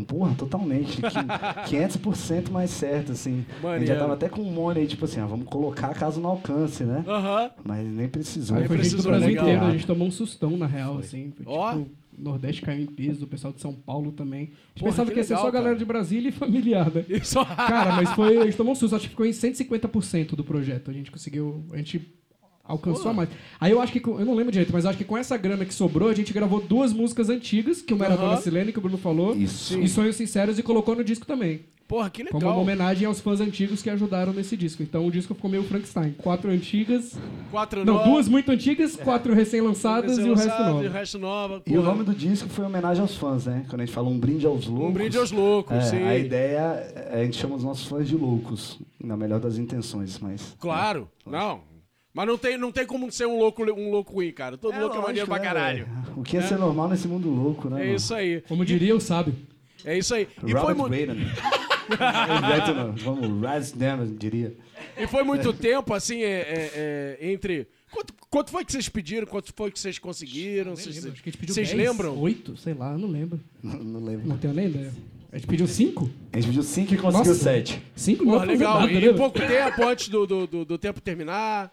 Porra, totalmente. Qui- 500% mais certo, assim. A gente já tava até com um money aí, tipo assim, ah, vamos colocar caso não alcance, né? Aham. Mas nem precisou. Aí foi gente do Brasil legal. inteiro, a gente tomou um sustão, na real, assim. Foi, Ó. tipo, o Nordeste caiu em peso, o pessoal de São Paulo também. A gente Porra, pensava que que ia ser só a galera cara. de Brasília e familiar, né? Isso. Cara, mas foi. A gente tomou um susto, acho que ficou em 150% do projeto. A gente conseguiu. A gente alcançou a mais. Aí eu acho que. com- Eu não lembro direito, mas eu acho que com essa grana que sobrou, a gente gravou duas músicas antigas, que uma era. Dona Silene, que o Bruno falou. Isso. E Sonhos Sinceros e colocou no disco também. Porra, que Como uma legal. homenagem aos fãs antigos que ajudaram nesse disco. Então o disco ficou meio Frankenstein. Quatro antigas. Quatro Não, novas, duas muito antigas, quatro recém-lançadas e o resto novo. E o resto nova. E o porra. nome do disco foi homenagem aos fãs, né? Quando a gente fala um brinde aos loucos. Um brinde aos loucos, é, sim. A ideia, é- a gente chama os nossos fãs de loucos, na melhor das intenções, mas... Claro, não. Mas não tem, não tem como ser um louco, um louco ruim, cara. Todo louco é lógico, maneiro pra né, caralho. velho? O que é, ser normal nesse mundo louco, né? É mano? isso aí. Como diria o sábio. É isso aí. E foi, Robert. Exato, não. Vamos, Raz diria. e foi muito tempo, assim, é, é, é, entre. Quanto, quanto foi que vocês pediram? Quanto foi que vocês conseguiram? Vocês, acho que a gente pediu vocês 10, lembram? 8, sei lá, eu não lembro. Não, não lembro. Não tenho nem ideia. A gente pediu 5? A gente pediu 5 e conseguiu Nossa. 7. 5 não fazer legal. nada, E né, em pouco tempo, antes do, do, do, do tempo terminar.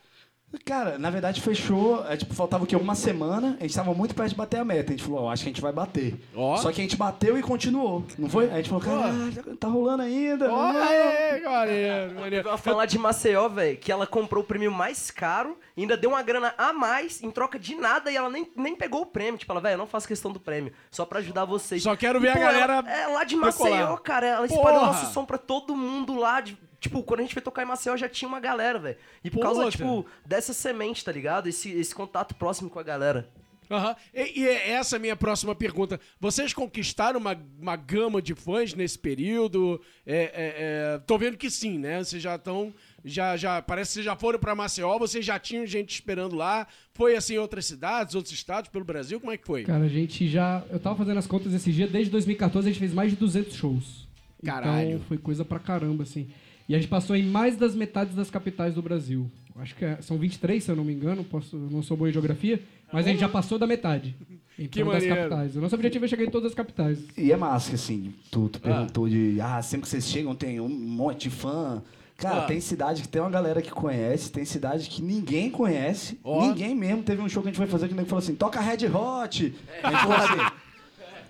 Cara, na verdade fechou, é, tipo, faltava o quê? Uma semana, a gente tava muito perto de bater a meta. A gente falou, ó, acho que a gente vai bater. Ó. Só que a gente bateu e continuou, não foi? A gente falou, cara, tá rolando ainda. Olha aí, maneiro, maneiro. Ela foi lá de Maceió, velho, que ela comprou o prêmio mais caro, ainda deu uma grana a mais em troca de nada e ela nem, nem pegou o prêmio. Tipo, ela, velho, eu não faço questão do prêmio, só pra ajudar vocês. Só quero E, ver a pô, galera Ela, é lá de decolar. Maceió, cara. Ela espalhou Porra! nosso som pra todo mundo lá. de- tipo, quando a gente foi tocar em Maceió já tinha uma galera, velho. E por causa, Puta. tipo, dessa semente, tá ligado? Esse, esse contato próximo com a galera. Aham. E, e é essa a minha próxima pergunta. Vocês conquistaram uma, uma gama de fãs nesse período? É, é, é, tô vendo que sim, né? Vocês já estão. Já, já, parece que vocês já foram pra Maceió, vocês já tinham gente esperando lá. Foi assim em outras cidades, outros estados, pelo Brasil? Como é que foi? Cara, a gente já. Eu tava fazendo as contas esse dia, desde 2014 a gente fez mais de 200 shows. Caralho. Então foi coisa pra caramba, assim. E a gente passou em mais das metades das capitais do Brasil. Acho que é- são 23, se eu não me engano. Posso, não sou bom em geografia, mas a gente já passou da metade. Então, Que das maneiro. capitais. O nosso objetivo é chegar em todas as capitais. E é massa, assim, tu, tu perguntou de, ah, sempre que vocês chegam tem um monte de fã. Cara, Ah. tem cidade que tem uma galera que conhece, tem cidade que ninguém conhece, Ó. ninguém mesmo. Teve um show que a gente foi fazer que o nego falou assim, toca Red Hot. A gente falou assim...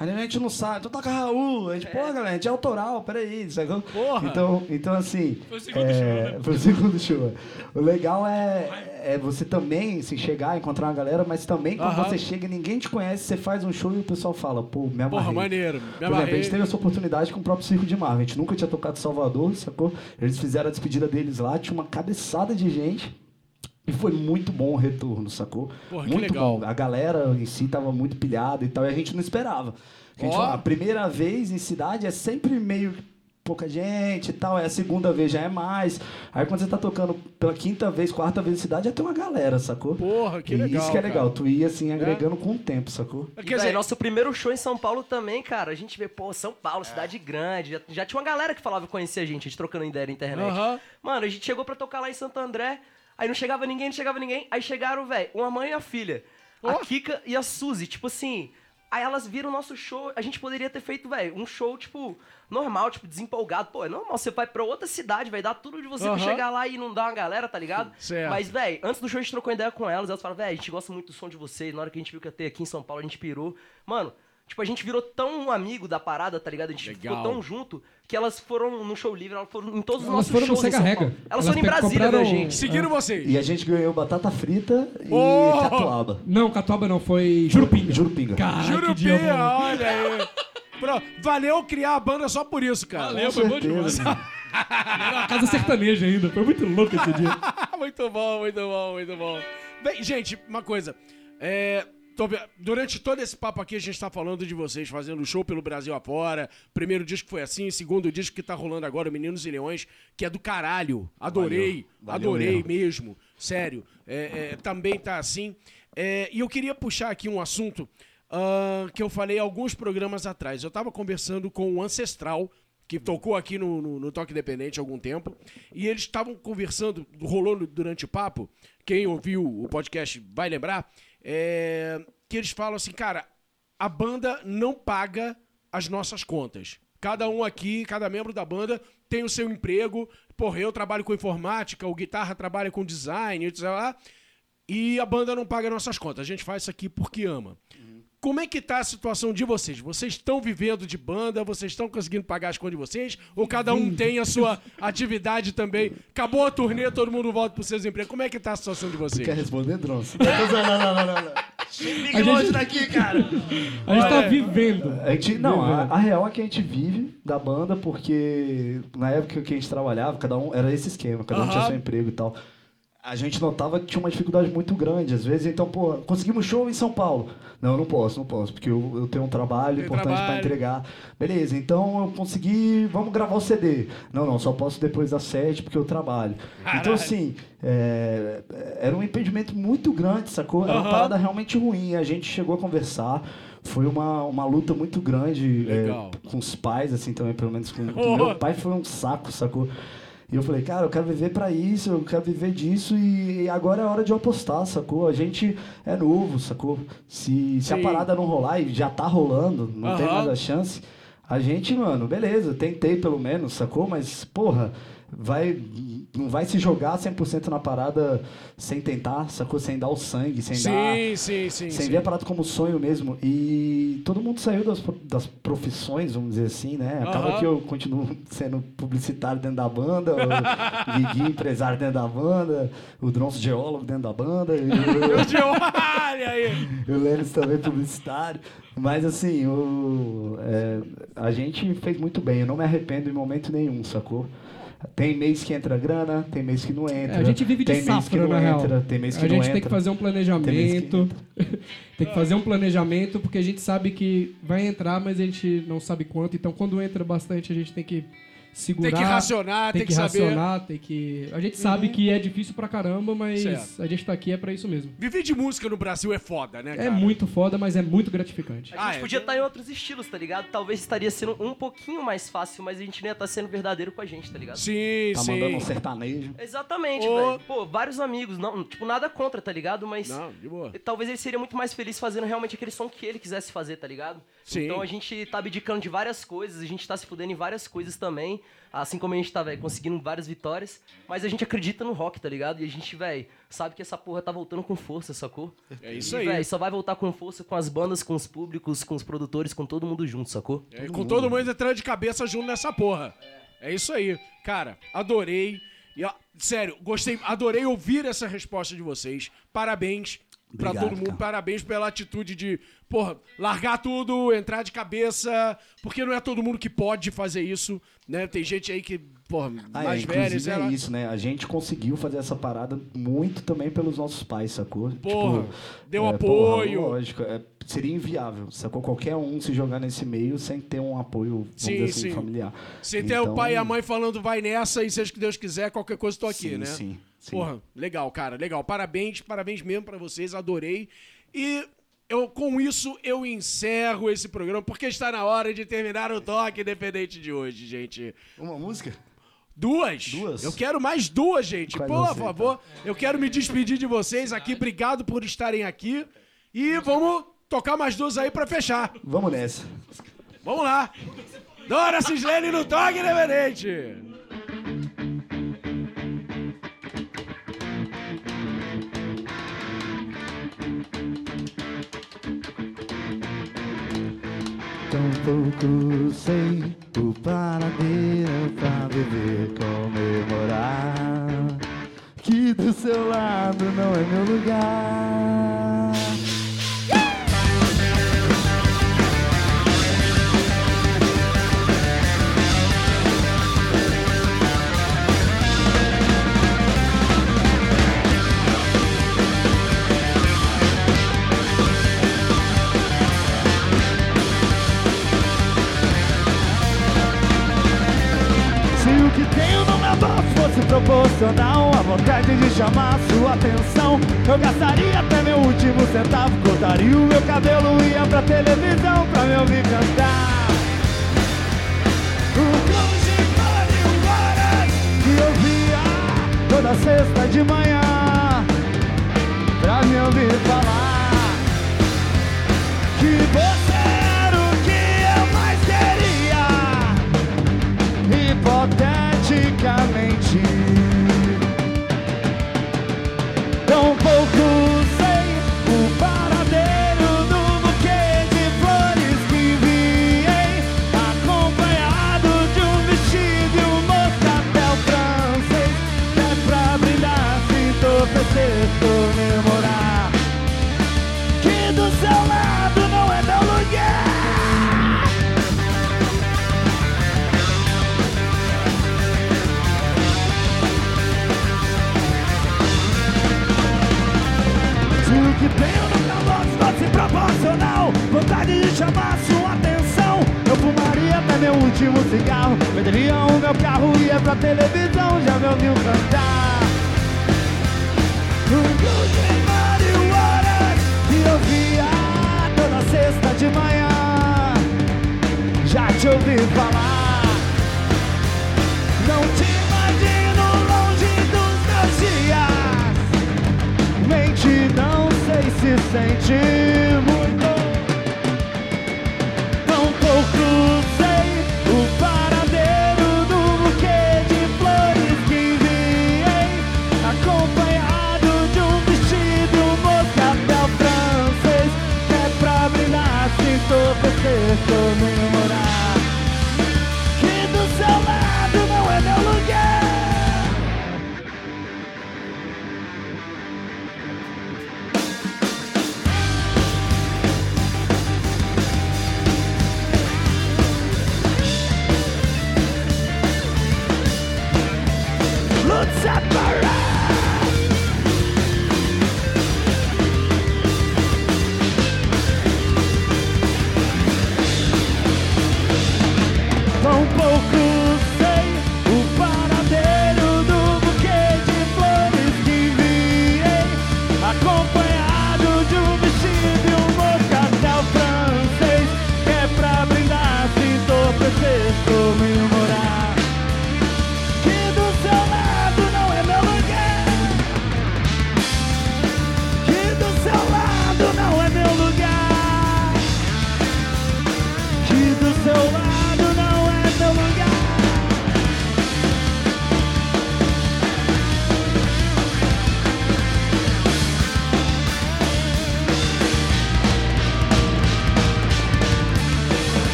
Aí a gente não sabe, então toca Raul. A gente, pô, galera, a gente é autoral, peraí, sacou? Porra. Então, então, assim. Foi o segundo é, show, né? Foi o segundo show. O legal é, é você também assim, chegar, encontrar uma galera, mas também quando Aham. você chega e ninguém te conhece, você faz um show e o pessoal fala, pô, me amarrei. Porra, maneiro. Me Por exemplo, a gente teve essa oportunidade com o próprio Circo de Marvel. A gente nunca tinha tocado em Salvador, sacou? Eles fizeram a despedida deles lá, tinha uma cabeçada de gente. E foi muito bom o retorno, sacou? Porra, que muito legal. bom. A galera em si tava muito pilhada e tal, e a gente não esperava. A, gente fala, a primeira vez em cidade é sempre meio pouca gente e tal, é a segunda vez já é mais. Aí quando você tá tocando pela quinta vez, quarta vez em cidade, já tem uma galera, sacou? Porra, que e legal. Isso que é cara. legal, tu ia assim agregando com o tempo, sacou? Quer dizer, nosso primeiro show em São Paulo também, cara. A gente vê, pô, São Paulo, cidade grande. Já, já tinha uma galera que falava que conhecia a gente, a gente trocando ideia na internet. Aham. Mano, a gente chegou pra tocar lá em Santo André, aí não chegava ninguém, não chegava ninguém. Aí chegaram, velho, uma mãe e a filha. Ó. A Kika e a Suzy, tipo assim. Aí elas viram o nosso show, a gente poderia ter feito, velho, um show, tipo, normal, tipo, desempolgado. Pô, é normal, você vai pra outra cidade, vai dar tudo de você Aham. pra chegar lá e não dar uma galera, tá ligado? Certo. Mas, velho, antes do show a gente trocou ideia com elas, elas falaram, velho, a gente gosta muito do som de vocês, na hora que a gente viu que ia ter aqui em São Paulo, a gente pirou. Mano, tipo, a gente virou tão amigo da parada, tá ligado? A gente Legal. ficou tão junto que elas foram no show livre, elas foram em todos os Elas nossos foram no shows São Rega. Elas, Elas foram em Brasília compraram- ver a gente. Seguiram vocês. E a gente ganhou batata frita e Oh! catuaba. Não, Catuaba não, foi Jurupinga. Jurupinga. Jurupinha, bom. olha aí. Pro- Valeu criar a banda só por isso, cara. Valeu, foi bom demais. certeza. Era uma casa sertaneja ainda, foi muito louco esse dia. muito bom, muito bom, muito bom. Bem, gente, uma coisa. É, durante todo esse papo aqui, a gente tá falando de vocês fazendo show pelo Brasil afora. Primeiro disco foi assim, segundo disco que tá rolando agora, Meninos e Leões, que é do caralho. Adorei, Valeu. Valeu adorei mesmo. mesmo. Sério. É, é, também tá assim. É, e eu queria puxar aqui um assunto ah, que eu falei alguns programas atrás. Eu tava conversando com o Ancestral, que tocou aqui no, no, no Toque Independente há algum tempo, e eles estavam conversando, rolou durante o papo, quem ouviu o podcast vai lembrar, é, que eles falam assim, cara, a banda não paga as nossas contas. Cada um aqui, cada membro da banda tem o seu emprego. Porra, eu trabalho com informática, o guitarra trabalha com design, etc. E a banda não paga nossas contas. A gente faz isso aqui porque ama. Como é que tá a situação de vocês? Vocês estão vivendo de banda? Vocês estão conseguindo pagar as contas de vocês? Ou cada um tem a sua atividade também? Acabou a turnê, todo mundo volta pros seus empregos. Como é que tá a situação de vocês? Quer responder, Drons? Não, não, não, não, não, A longe gente- daqui, cara. A gente tá vivendo. A gente, não, a, a real é que a gente vive da banda porque na época que a gente trabalhava, cada um era esse esquema, cada um tinha Aham. seu emprego e tal. A gente notava que tinha uma dificuldade muito grande, às vezes, então, pô, conseguimos show em São Paulo. Não, não posso, não posso, porque eu, eu tenho um trabalho Tem importante para entregar. Beleza, então eu consegui, vamos gravar o CD. Não, não, só posso depois das sete, porque eu trabalho. Então, assim, é, era um impedimento muito grande, sacou? Era uma Aham. parada realmente ruim. A gente chegou a conversar. Foi uma, uma luta muito grande é, com os pais, assim, também, pelo menos com, com Oh. meu pai foi um saco, sacou? E eu falei, cara, eu quero viver pra isso, eu quero viver disso e agora é hora de eu apostar, sacou? A gente é novo, sacou? Se, se a parada não rolar e já tá rolando, não tem Aham. nada chance, a gente, mano, beleza, tentei pelo menos, sacou? Mas, porra, vai, não vai se jogar 100% na parada sem tentar, sacou? Sem dar o sangue, sem dar Sim, sim, sim. sem sim. ver a parada como sonho mesmo. E todo mundo saiu das, das profissões, vamos dizer assim, né? Acaba Aham. que eu continuo sendo publicitário dentro da banda, o Guigui empresário dentro da banda, o Dronso geólogo dentro da banda, e o, o Lênis também publicitário. Mas assim, o, é, a gente fez muito bem, eu não me arrependo em momento nenhum, sacou? Tem mês que entra grana, tem mês que não entra. É, a gente vive de tem mês que safra, não na real. entra, tem mês que a não gente entra. tem que fazer um Tem mês planejamento. tem que fazer um planejamento, porque a gente sabe que vai entrar, mas a gente não sabe quanto. Então, quando entra bastante, a gente tem que segurar. Tem que racionar, tem, tem que, que saber. Uhum. racionar, tem que. A gente sabe que é difícil pra caramba, mas Certo. a gente tá aqui é pra isso mesmo. Viver de música no Brasil é foda, né, cara? É muito foda, mas é muito gratificante. A Ah, gente é? podia estar em outros estilos, tá ligado? Talvez estaria sendo um pouquinho mais fácil, mas a gente não ia estar sendo verdadeiro com a gente, tá ligado? Sim, Tá sim. mandando um sertanejo. Exatamente, Ô. velho. Pô, vários amigos, não, tipo, nada contra, tá ligado? Mas Não, de boa. talvez ele seria muito mais feliz fazendo realmente aquele som que ele quisesse fazer, tá ligado? Sim. Então a gente tá abdicando de várias coisas, a gente tá se fudendo em várias coisas também. Assim como a gente tá, velho, conseguindo várias vitórias. Mas a gente acredita no rock, tá ligado? E a gente, velho, sabe que essa porra tá voltando com força, sacou? É isso e, aí. véi, só vai voltar com força com as bandas, com os públicos, com os produtores, com todo mundo junto, sacou? É, com todo mundo entrando de cabeça junto nessa porra. É isso aí. Cara, adorei. E, ó, sério, gostei, adorei ouvir essa resposta de vocês. Parabéns pra Obrigado, todo mundo. cara. Parabéns pela atitude de, porra, largar tudo, entrar de cabeça. Porque não é todo mundo que pode fazer isso, né? Tem gente aí que, porra, Ah, mais é, velha, sei é lá. isso, né? A gente conseguiu fazer essa parada muito também pelos nossos pais, sacou? Porra, deu é, apoio. Porra, lógico, é, seria inviável, sacou? Qualquer um se jogar nesse meio sem ter um apoio, Sim, assim, sim. familiar. Você tem o Então, pai e a mãe falando vai nessa e seja o que Deus quiser, qualquer coisa tô aqui, Sim, né? sim, sim. Porra, legal, cara, legal. Parabéns, parabéns mesmo pra vocês, adorei. E eu, com isso eu encerro esse programa, porque está na hora de terminar o toque independente de hoje, gente. Uma música? Duas? Duas? Eu quero mais duas, gente. Por favor, eu quero me despedir de vocês aqui. Obrigado por estarem aqui. E vamos tocar mais duas aí pra fechar. Vamos nessa. Vamos lá. Dora Cislene no toque independente. Pouco sei o paradeiro pra viver, comemorar. Que do seu lado não é meu lugar. diaba fosse proporcional à vontade de chamar sua atenção. Eu gastaria até meu último centavo Cortaria o meu cabelo, ia pra televisão pra me ouvir cantar. O Close de Waters Que eu via toda sexta de manhã Pra me ouvir falar. Que você don't fool.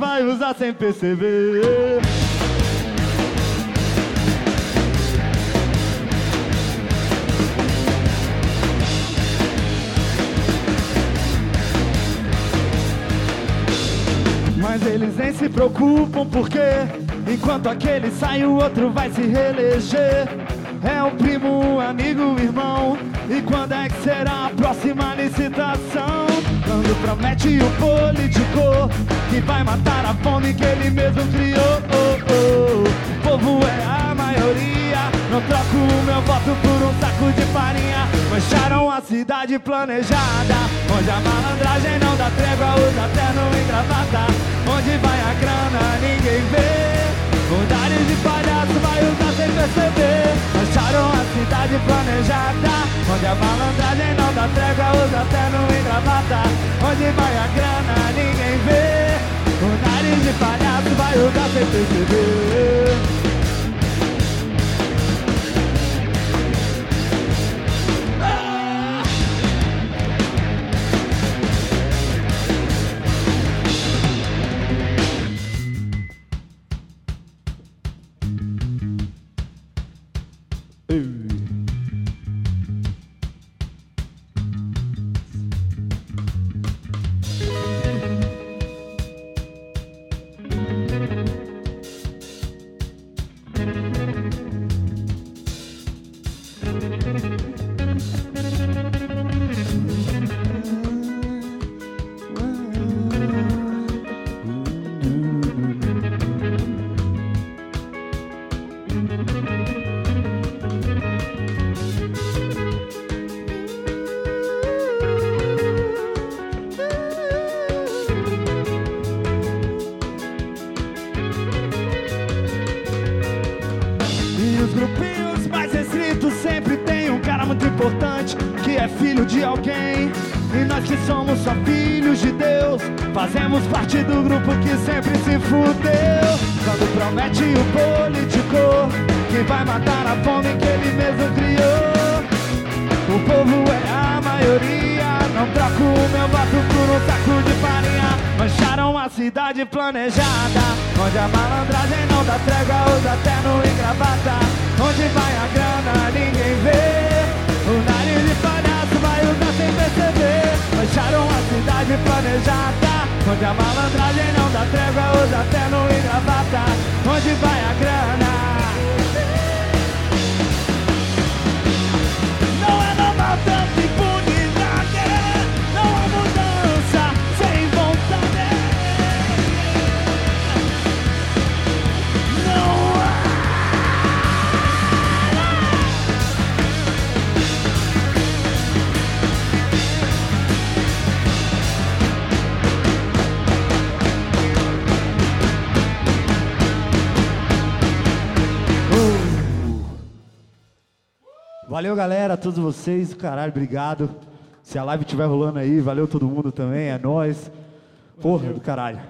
vai usar sem perceber. Mas eles nem se preocupam porque Enquanto aquele sai o outro vai se reeleger é um primo, amigo, irmão. E quando é que será a próxima licitação? Quando promete o político que vai matar a fome que ele mesmo criou. Oh, oh. O povo é a maioria. Não troco o meu voto por um saco de farinha. Mancharam a cidade planejada. Onde a malandragem não dá trégua, usa terno e gravata. Onde vai a grana, ninguém vê. O nariz de sem perceber. Acharam a cidade planejada. Onde a malandragem não dá trégua, usa terno e gravata. Onde vai a grana, ninguém vê. O nariz de palhaço vai usar sem perceber. É filho de alguém. E nós que somos só filhos de Deus, fazemos parte do grupo que sempre se fudeu. Quando promete o político que vai matar a fome que ele mesmo criou. O povo é a maioria, não troco o meu voto por um saco de farinha. Mancharam a cidade planejada, onde a malandragem não dá trégua, usa terno e gravata. Onde vai a grana, ninguém vê. Perceber. Mancharam a cidade planejada, onde a malandragem não dá trégua, usa terno e gravata. Onde vai a grana? Não é normal tanta impunidade Valeu, galera, todos vocês, caralho, obrigado. Se a live estiver rolando aí, valeu todo mundo também, é nóis. Porra do caralho.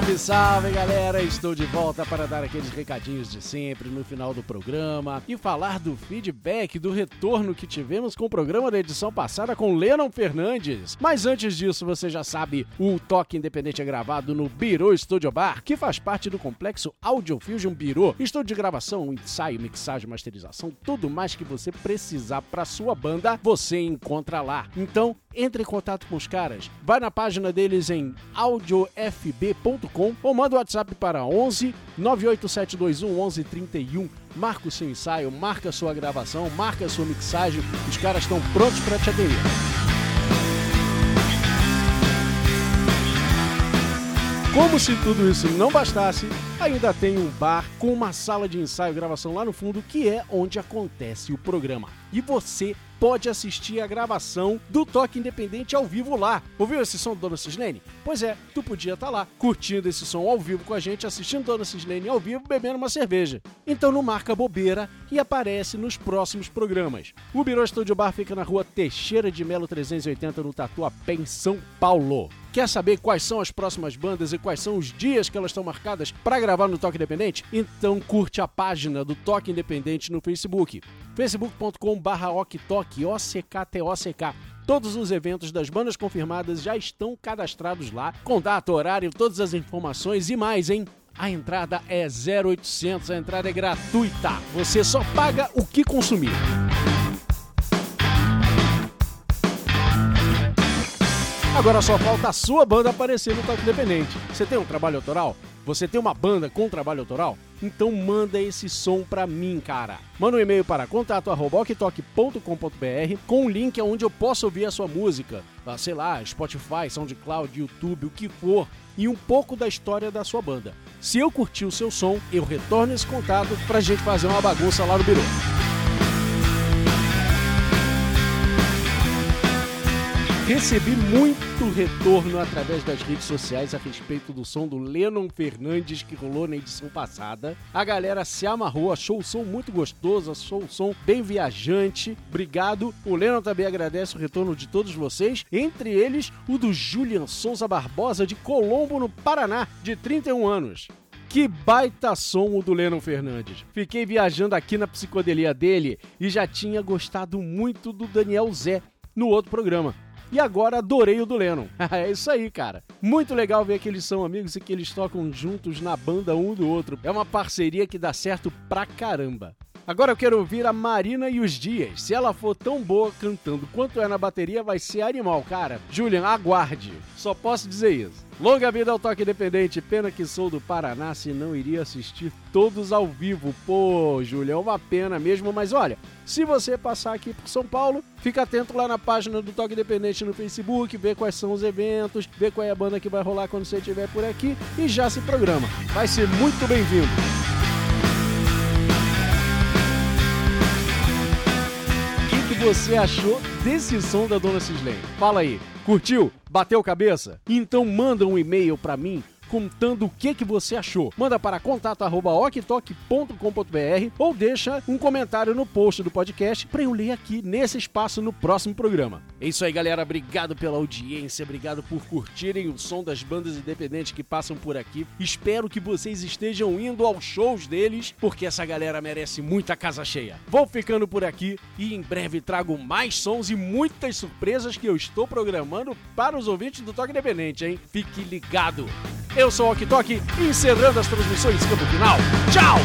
Salve, salve galera! Estou de volta para dar aqueles recadinhos de sempre no final do programa e falar do feedback, do retorno que tivemos com o programa da edição passada com Lennon Fernandes. Mas antes disso, você já sabe, o Toque Independente é gravado no Biro Studio Bar, que faz parte do complexo Audio Fusion Biro. Estúdio de gravação, ensaio, mixagem, masterização, tudo mais que você precisar para sua banda, você encontra lá. Então, entre em contato com os caras. Vai na página deles em audiofb.com ou manda o WhatsApp para 11 98721 1131. Marca o seu ensaio, marca a sua gravação, marca a sua mixagem. Os caras estão prontos para te atender. Como se tudo isso não bastasse, ainda tem um bar com uma sala de ensaio e gravação lá no fundo, que é onde acontece o programa. E você pode assistir a gravação do Toque Independente ao vivo lá. Ouviu esse som do Dona Cislene? Pois é, tu podia estar lá, curtindo esse som ao vivo com a gente, assistindo Dona Cislene ao vivo, bebendo uma cerveja. Então não marca bobeira e aparece nos próximos programas. O Biro Studio Bar fica na rua Teixeira de Melo 380, no Tatuapé, em São Paulo. Quer saber quais são as próximas bandas e quais são os dias que elas estão marcadas para gravar no Toque Independente? Então curte a página do Toque Independente no Facebook. facebook.com.br oktok, O-C-K-T-O-C-K. Todos os eventos das bandas confirmadas já estão cadastrados lá, com data, horário, todas as informações e mais, hein? A entrada é 0800, a entrada é gratuita. Você só paga o que consumir. Agora só falta a sua banda aparecer no Toque Independente. Você tem um trabalho autoral? Você tem uma banda com trabalho autoral? Então manda esse som pra mim, cara. Manda um e-mail para contato@oktok.com.br com um link onde eu posso ouvir a sua música. Ah, sei lá, Spotify, SoundCloud, YouTube, o que for. E um pouco da história da sua banda. Se eu curtir o seu som, eu retorno esse contato pra gente fazer uma bagunça lá no Biru. Recebi muito retorno através das redes sociais a respeito do som do Lennon Fernandes que rolou na edição passada. A galera se amarrou, achou o som muito gostoso, achou o som bem viajante. Obrigado. O Lennon também agradece o retorno de todos vocês, entre eles o do Julian Souza Barbosa de Colombo, no Paraná, de 31 anos. Que baita som o do Lennon Fernandes. Fiquei viajando aqui na psicodelia dele e já tinha gostado muito do Daniel Zé no outro programa. E agora adorei o do Lennon. é isso aí, cara. Muito legal ver que eles são amigos e que eles tocam juntos na banda um do outro. É uma parceria que dá certo pra caramba. Agora eu quero ouvir a Marina e os Dias. Se ela for tão boa cantando quanto é na bateria, vai ser animal, cara. Julian, aguarde. Só posso dizer isso. Longa vida ao Toque Independente. Pena que sou do Paraná, senão iria assistir todos ao vivo. Pô, Julian, é uma pena mesmo. Mas olha, se você passar aqui por São Paulo, fica atento lá na página do Toque Independente no Facebook, vê quais são os eventos, vê qual é a banda que vai rolar quando você estiver por aqui e já se programa. Vai ser muito bem-vindo. Você achou desse som da Dona Cislene? Fala aí, curtiu? Bateu cabeça? Então manda um e-mail para mim contando o que, que você achou. Manda para contato@oktok.com.br ou deixa um comentário no post do podcast para eu ler aqui nesse espaço no próximo programa. É isso aí, galera. Obrigado pela audiência, obrigado por curtirem o som das bandas independentes que passam por aqui. Espero que vocês estejam indo aos shows deles, porque essa galera merece muita casa cheia. Vou ficando por aqui e em breve trago mais sons e muitas surpresas que eu estou programando para os ouvintes do Toque Independente, hein? Fique ligado! Eu sou o Ok Tok, encerrando as transmissões Campo Final. Tchau!